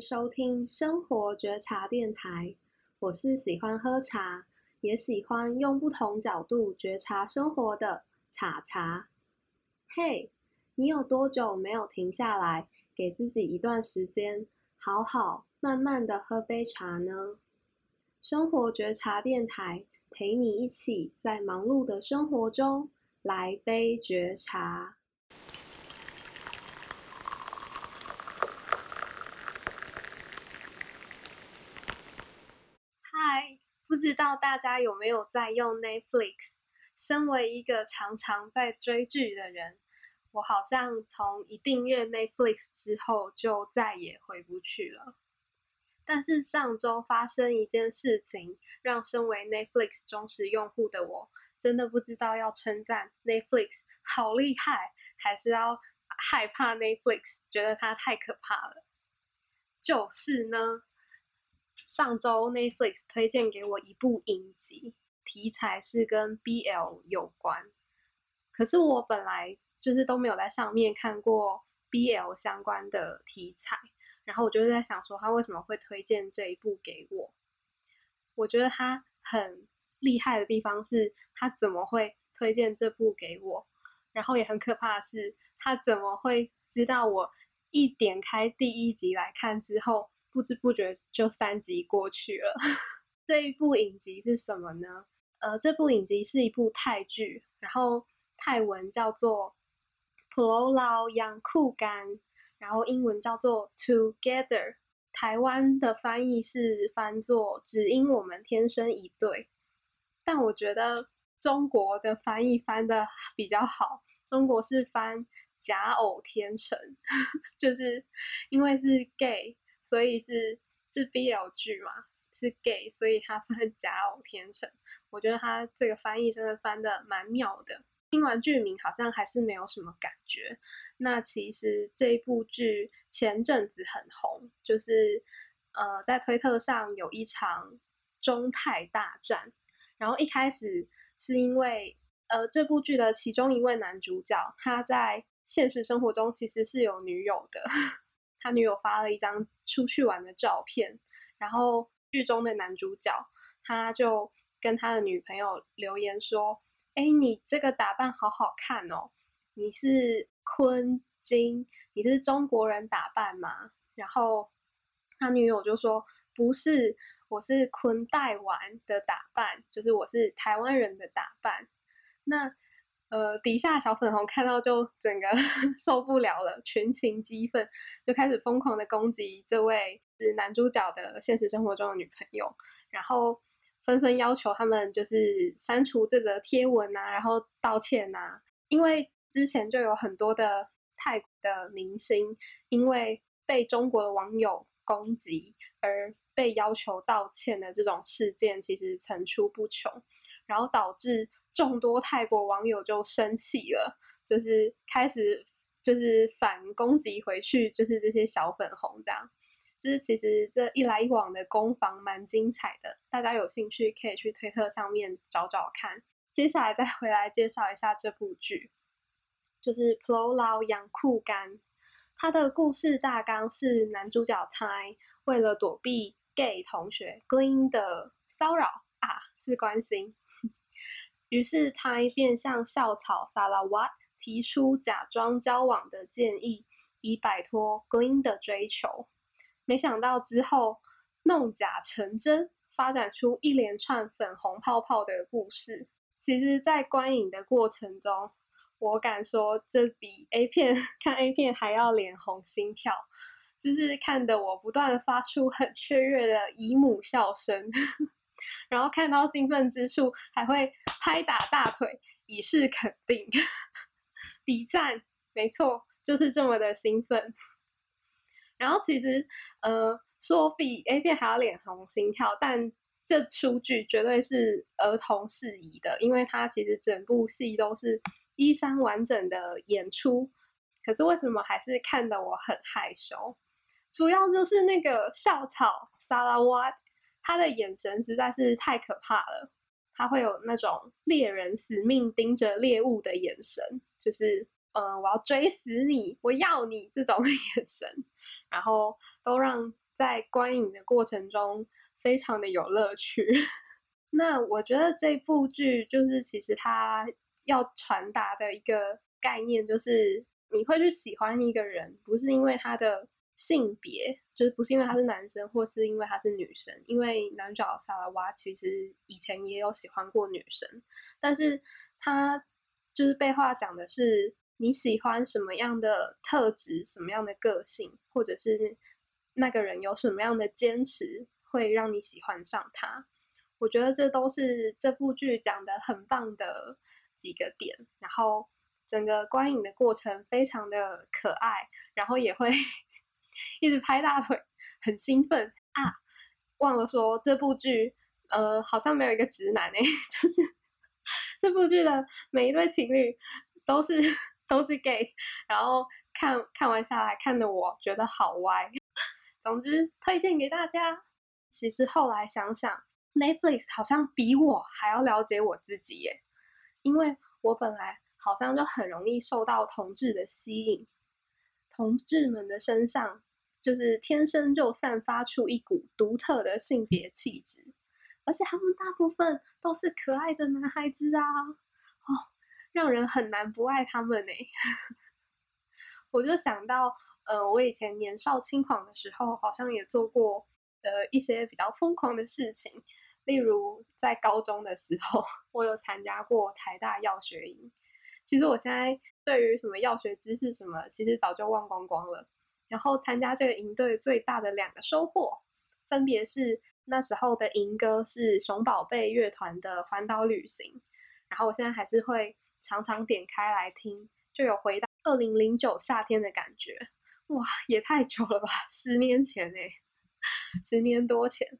收听生活觉察电台，我是喜欢喝茶，也喜欢用不同角度觉察生活的茶茶。嘿，你有多久没有停下来，给自己一段时间，好好慢慢的喝杯茶呢？生活觉察电台陪你一起在忙碌的生活中来杯觉察。不知道大家有没有在用 Netflix？身为一个常常在追剧的人，我好像从一订阅 Netflix 之后就再也回不去了。但是上周发生一件事情，让身为 Netflix 忠实用户的我，真的不知道要称赞 Netflix 好厉害，还是要害怕 Netflix，觉得它太可怕了。就是呢。上周 Netflix 推荐给我一部影集，题材是跟 BL 有关。可是我本来就是都没有在上面看过 BL 相关的题材，然后我就是在想说，他为什么会推荐这一部给我？我觉得他很厉害的地方是，他怎么会推荐这部给我？然后也很可怕的是，他怎么会知道我一点开第一集来看之后，不知不觉就三集过去了。这一部影集是什么呢？呃，这部影集是一部泰剧，然后泰文叫做《Pulau Lau Yang Ku Kan》，然后英文叫做《Together》。台湾的翻译是翻作“只因我们天生一对”，但我觉得中国的翻译翻的比较好。中国是翻“假偶天成”，就是因为是 gay。所以是是 BL 剧嘛，是 gay，所以他翻假偶天成。我觉得他这个翻译真的翻的蛮妙的。听完剧名好像还是没有什么感觉。那其实这一部剧前阵子很红，就是呃在推特上有一场中泰大战。然后一开始是因为呃这部剧的其中一位男主角他在现实生活中其实是有女友的。他女友发了一张出去玩的照片，然后剧中的男主角他就跟他的女朋友留言说：“哎，你这个打扮好好看哦，你是坤金，你是中国人打扮吗？”然后他女友就说：“不是，我是坤带玩的打扮，就是我是台湾人的打扮。”那。呃，底下小粉红看到就整个 受不了了，群情激愤，就开始疯狂的攻击这位是男主角的现实生活中的女朋友，然后纷纷要求他们就是删除这个贴文啊，然后道歉啊，因为之前就有很多的泰国的明星因为被中国的网友攻击而被要求道歉的这种事件，其实层出不穷，然后导致。众多泰国网友就生气了，就是开始就是反攻击回去，就是这些小粉红这样，就是其实这一来一往的攻防蛮精彩的，大家有兴趣可以去推特上面找找看。接下来再回来介绍一下这部剧，就是《Pulau Lau Yang Ku Kan》，它的故事大纲是男主角泰为了躲避 gay 同学 Glen 的骚扰啊，是关心。于是他便向校草萨拉瓦提出假装交往的建议，以摆脱 Glen 的追求。没想到之后弄假成真，发展出一连串粉红泡泡的故事。其实，在观影的过程中，我敢说这比 A 片看 A 片还要脸红心跳，就是看得我不断发出很雀跃的姨母笑声。然后看到兴奋之处，还会拍打大腿以示肯定，比赞，没错，就是这么的兴奋。然后其实，呃，说比 A 片还要脸红心跳，但这出剧绝对是儿童适宜的，因为它其实整部戏都是衣衫完整的演出。可是为什么还是看得我很害羞？主要就是那个校草萨拉瓦。他的眼神实在是太可怕了，他会有那种猎人死命盯着猎物的眼神，就是呃，我要追死你，我要你这种 眼神，然后都让在观影的过程中非常的有乐趣。那我觉得这部剧就是其实它要传达的一个概念，就是你会去喜欢一个人，不是因为他的性别，就是不是因为他是男生，或是因为他是女生。因为男主角萨拉瓦其实以前也有喜欢过女生，但是他就是被话讲的是你喜欢什么样的特质，什么样的个性，或者是那个人有什么样的坚持，会让你喜欢上他。我觉得这都是这部剧讲的很棒的几个点，然后整个观影的过程非常的可爱，然后也会一直拍大腿，很兴奋啊！忘了说这部剧，呃，好像没有一个直男诶，就是这部剧的每一对情侣都是都是 gay，然后看看完下来，看得我觉得好歪。总之推荐给大家。其实后来想想。Netflix 好像比我还要了解我自己耶，因为我本来好像就很容易受到同志的吸引，同志们的身上就是天生就散发出一股独特的性别气质，而且他们大部分都是可爱的男孩子啊，哦，让人很难不爱他们呢。我就想到，呃，我以前年少轻狂的时候，好像也做过呃一些比较疯狂的事情。例如在高中的时候，我有参加过台大药学营。其实我现在对于什么药学知识什么，其实早就忘光光了。然后参加这个营队最大的两个收获，分别是那时候的营歌是熊宝贝乐团的《环岛旅行》，然后我现在还是会常常点开来听，就有回到二零零九夏天的感觉。哇，也太久了吧，十年前哎，十年多前。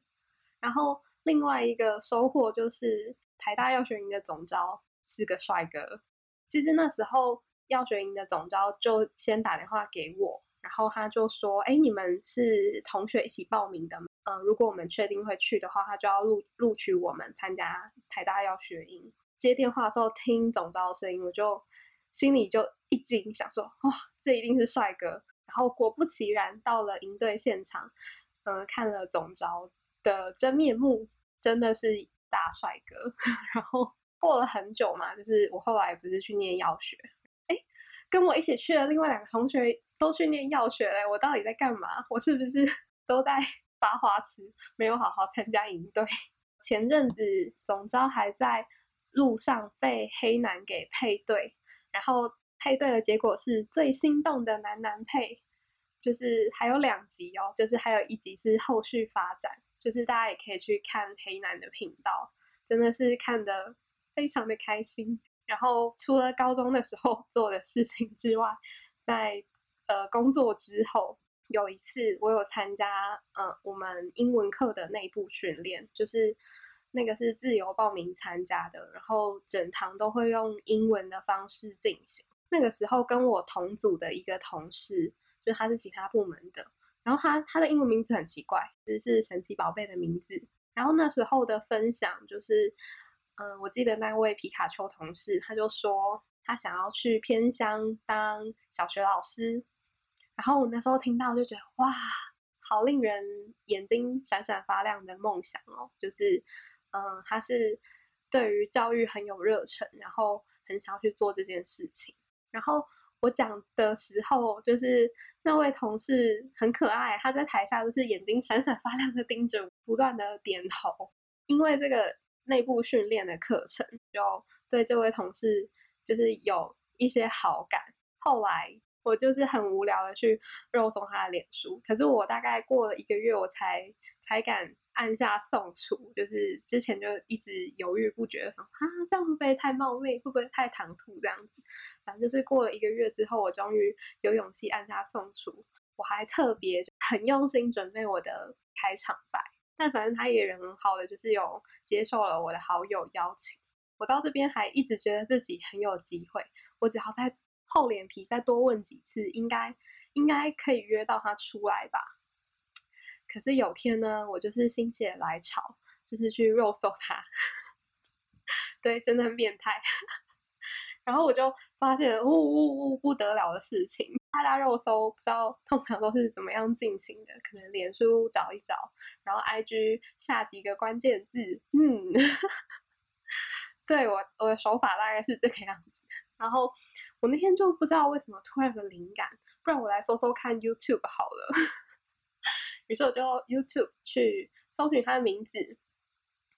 然后。另外一个收获就是台大药学营的总招是个帅哥。其实那时候药学营的总招就先打电话给我，然后他就说：“哎，你们是同学一起报名的吗？嗯，如果我们确定会去的话，他就要录录取我们参加台大药学营。”接电话的时候听总招的声音，我就心里就一惊，想说：“哇，这一定是帅哥。”然后果不其然，到了营队现场，嗯，看了总招的真面目。真的是大帅哥，然后过了很久嘛，就是我后来不是去念药学，哎，跟我一起去的另外两个同学都去念药学嘞，我到底在干嘛？我是不是 都在发花痴，没有好好参加营队？前阵子总招还在路上被黑男给配对，然后配对的结果是最心动的男男配，就是还有两集哦，就是还有一集是后续发展。就是大家也可以去看黑男的频道，真的是看得非常的开心。然后除了高中的时候做的事情之外，在呃工作之后，有一次我有参加呃我们英文课的内部训练，就是那个是自由报名参加的，然后整堂都会用英文的方式进行。那个时候跟我同组的一个同事，就他是其他部门的。然后他他的英文名字很奇怪，就是神奇宝贝的名字。然后那时候的分享就是，嗯、我记得那位皮卡丘同事，他就说他想要去偏乡当小学老师。然后我那时候听到就觉得哇，好令人眼睛闪闪发亮的梦想哦！就是，嗯、他是对于教育很有热忱，然后很想要去做这件事情。然后。我讲的时候，就是那位同事很可爱，他在台下就是眼睛闪闪发亮的盯着，不断的点头。因为这个内部训练的课程，就对这位同事就是有一些好感。后来我就是很无聊的去肉松他的脸书，可是我大概过了一个月，我才才敢。按下送出，就是之前就一直犹豫不决的说啊，这样会不会太冒昧，会不会太唐突这样子？反正就是过了一个月之后，我终于有勇气按下送出。我还特别很用心准备我的开场白，但反正他也人很好的，就是有接受了我的好友邀请。我到这边还一直觉得自己很有机会，我只要再厚脸皮再多问几次，应该应该可以约到他出来吧。可是有天呢，我就是心血来潮，就是去肉搜他，对，真的很变态。然后我就发现，呜呜呜不得了的事情，大家肉搜不知道通常都是怎么样进行的，可能脸书找一找，然后 IG 下几个关键字，嗯，对，我我的手法大概是这个样子。然后我那天就不知道为什么突然有个灵感，不然我来搜搜看 YouTube 好了。于是我就 YouTube 去搜寻他的名字，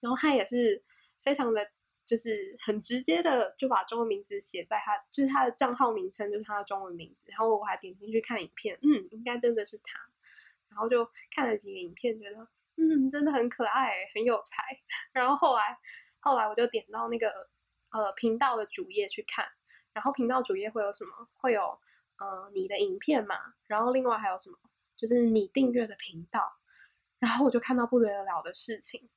然后他也是非常的。就是很直接的就把中文名字写在他，就是他的账号名称就是他的中文名字，然后我还点进去看影片，嗯，应该真的是他，然后就看了几个影片，觉得嗯，真的很可爱，很有才，然后后来后来我就点到那个呃频道的主页去看，然后频道主页会有什么？会有呃你的影片嘛，然后另外还有什么？就是你订阅的频道，然后我就看到不得了的事情。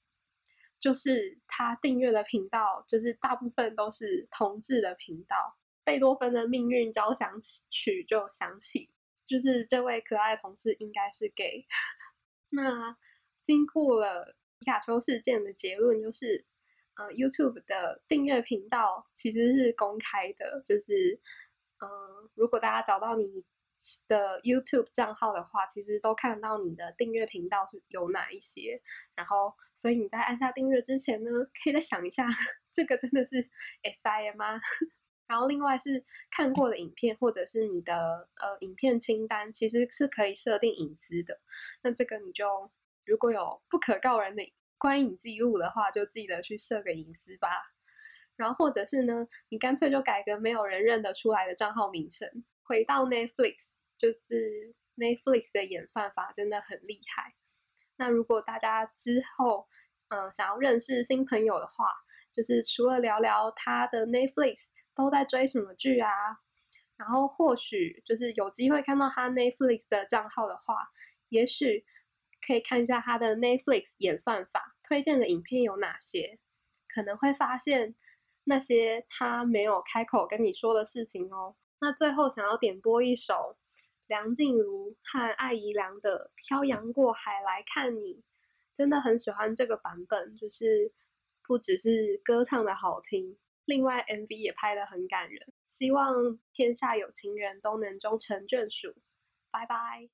就是他订阅的频道，就是大部分都是同志的频道。贝多芬的命运交响曲就响起，就是这位可爱同事应该是 gay。那经过了皮卡丘事件的结论，就是呃，YouTube 的订阅频道其实是公开的，就是嗯、呃，如果大家找到你。的 YouTube 账号的话，其实都看到你的订阅频道是有哪一些，然后所以你在按下订阅之前呢，可以再想一下，这个真的是 SIM 吗？然后另外是看过的影片或者是你的呃影片清单，其实是可以设定隐私的。那这个你就如果有不可告人的观影记录的话，就记得去设个隐私吧。然后或者是呢，你干脆就改个没有人认得出来的账号名称，回到 Netflix。就是 Netflix 的演算法真的很厉害。那如果大家之后嗯、想要认识新朋友的话，就是除了聊聊他的 Netflix 都在追什么剧啊，然后或许就是有机会看到他 Netflix 的账号的话，也许可以看一下他的 Netflix 演算法推荐的影片有哪些，可能会发现那些他没有开口跟你说的事情哦。那最后想要点播一首。梁静茹和艾怡良的《漂洋过海来看你》，真的很喜欢这个版本，就是不只是歌唱的好听，另外 MV 也拍得很感人。希望天下有情人都能终成眷属。拜拜。